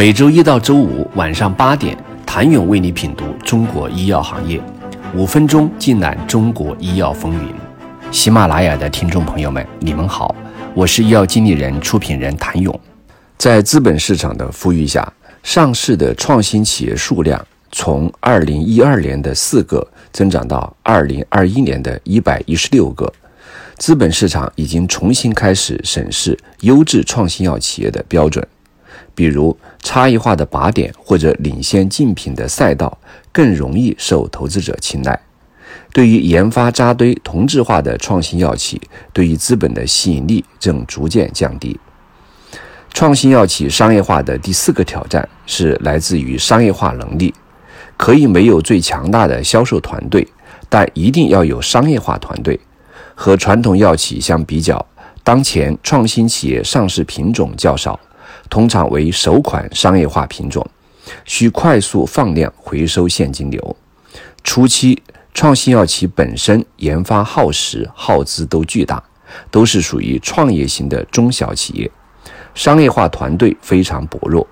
每周一到周五晚上八点，谭勇为你品读中国医药行业，五分钟尽览中国医药风云。喜马拉雅的听众朋友们，你们好，我是医药经理人、出品人谭勇。在资本市场的富裕下，上市的创新企业数量从二零一二年的四个增长到二零二一年的一百一十六个。资本市场已经重新开始审视优质创新药企业的标准，比如差异化的靶点或者领先竞品的赛道更容易受投资者青睐。对于研发扎堆同质化的创新药企，对于资本的吸引力正逐渐降低。创新药企商业化的第四个挑战是来自于商业化能力。可以没有最强大的销售团队，但一定要有商业化团队。和传统药企相比较，当前创新企业上市品种较少，通常为首款商业化品种，需快速放量回收现金流。初期，创新药企本身研发耗时耗资都巨大，都是属于创业型的中小企业，商业化团队非常薄弱，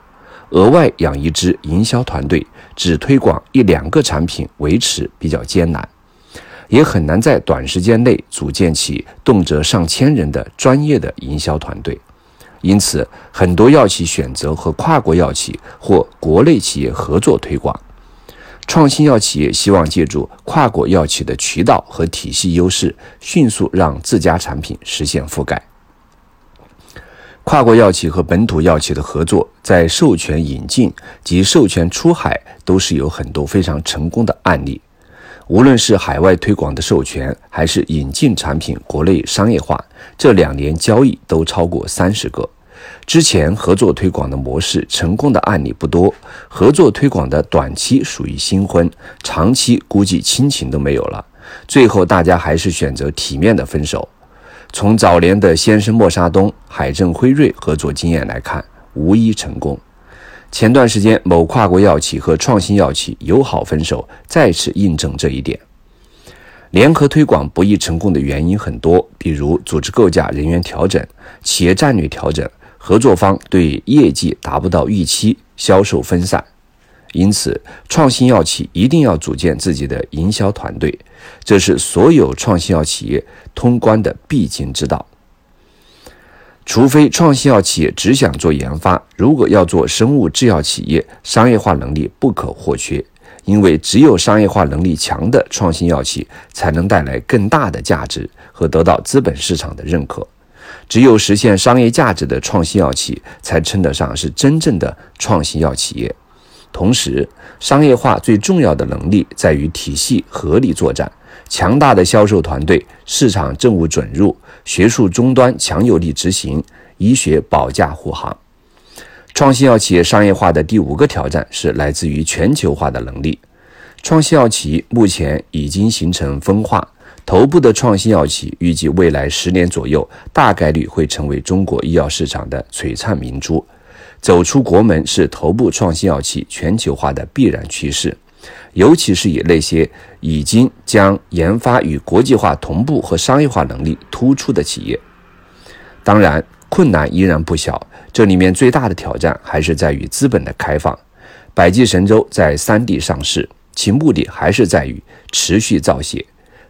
额外养一支营销团队，只推广一两个产品，维持比较艰难。也很难在短时间内组建起动辄上千人的专业的营销团队，因此很多药企选择和跨国药企或国内企业合作推广。创新药企业希望借助跨国药企的渠道和体系优势，迅速让自家产品实现覆盖。跨国药企和本土药企的合作，在授权引进及授权出海都是有很多非常成功的案例。无论是海外推广的授权，还是引进产品国内商业化，这两年交易都超过三十个。之前合作推广的模式成功的案例不多，合作推广的短期属于新婚，长期估计亲情都没有了。最后大家还是选择体面的分手。从早年的先生莫沙东、海正辉瑞合作经验来看，无一成功。前段时间，某跨国药企和创新药企友好分手，再次印证这一点。联合推广不易成功的原因很多，比如组织构架、人员调整、企业战略调整、合作方对业绩达不到预期、销售分散。因此，创新药企一定要组建自己的营销团队，这是所有创新药企业通关的必经之道。除非创新药企业只想做研发，如果要做生物制药企业，商业化能力不可或缺。因为只有商业化能力强的创新药企，才能带来更大的价值和得到资本市场的认可。只有实现商业价值的创新药企，才称得上是真正的创新药企业。同时，商业化最重要的能力在于体系合理作战。强大的销售团队、市场政务准入、学术终端强有力执行、医学保驾护航。创新药企业商业化的第五个挑战是来自于全球化的能力。创新药企目前已经形成分化，头部的创新药企预计未来十年左右大概率会成为中国医药市场的璀璨明珠。走出国门是头部创新药企全球化的必然趋势。尤其是以那些已经将研发与国际化同步和商业化能力突出的企业，当然困难依然不小。这里面最大的挑战还是在于资本的开放。百济神州在三地上市，其目的还是在于持续造血。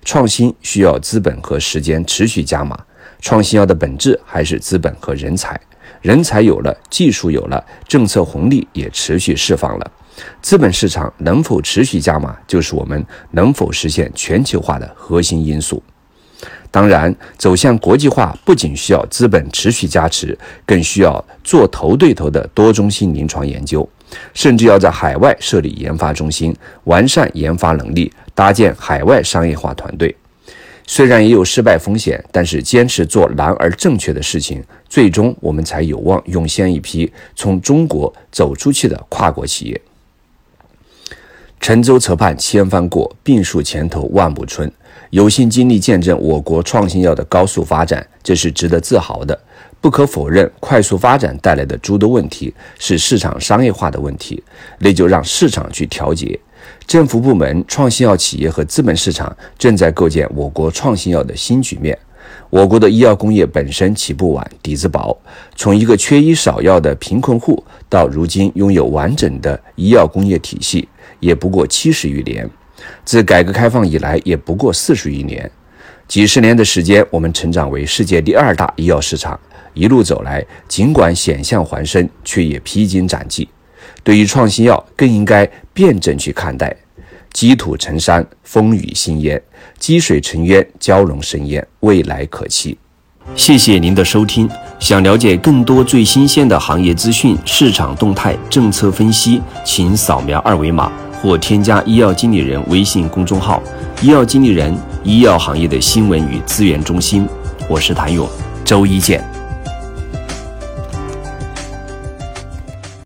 创新需要资本和时间持续加码，创新药的本质还是资本和人才。人才有了，技术有了，政策红利也持续释放了。资本市场能否持续加码，就是我们能否实现全球化的核心因素。当然，走向国际化不仅需要资本持续加持，更需要做头对头的多中心临床研究，甚至要在海外设立研发中心，完善研发能力，搭建海外商业化团队。虽然也有失败风险，但是坚持做难而正确的事情，最终我们才有望涌现一批从中国走出去的跨国企业。沉舟侧畔千帆过，病树前头万木春。有幸经历见证我国创新药的高速发展，这是值得自豪的。不可否认，快速发展带来的诸多问题是市场商业化的问题，那就让市场去调节。政府部门、创新药企业和资本市场正在构建我国创新药的新局面。我国的医药工业本身起步晚，底子薄，从一个缺医少药的贫困户，到如今拥有完整的医药工业体系，也不过七十余年。自改革开放以来，也不过四十余年。几十年的时间，我们成长为世界第二大医药市场。一路走来，尽管险象环生，却也披荆斩棘。对于创新药，更应该辩证去看待。积土成山，风雨兴焉；积水成渊，蛟龙生焉。未来可期。谢谢您的收听。想了解更多最新鲜的行业资讯、市场动态、政策分析，请扫描二维码或添加医药经理人微信公众号“医药经理人”——医药行业的新闻与资源中心。我是谭勇，周一见。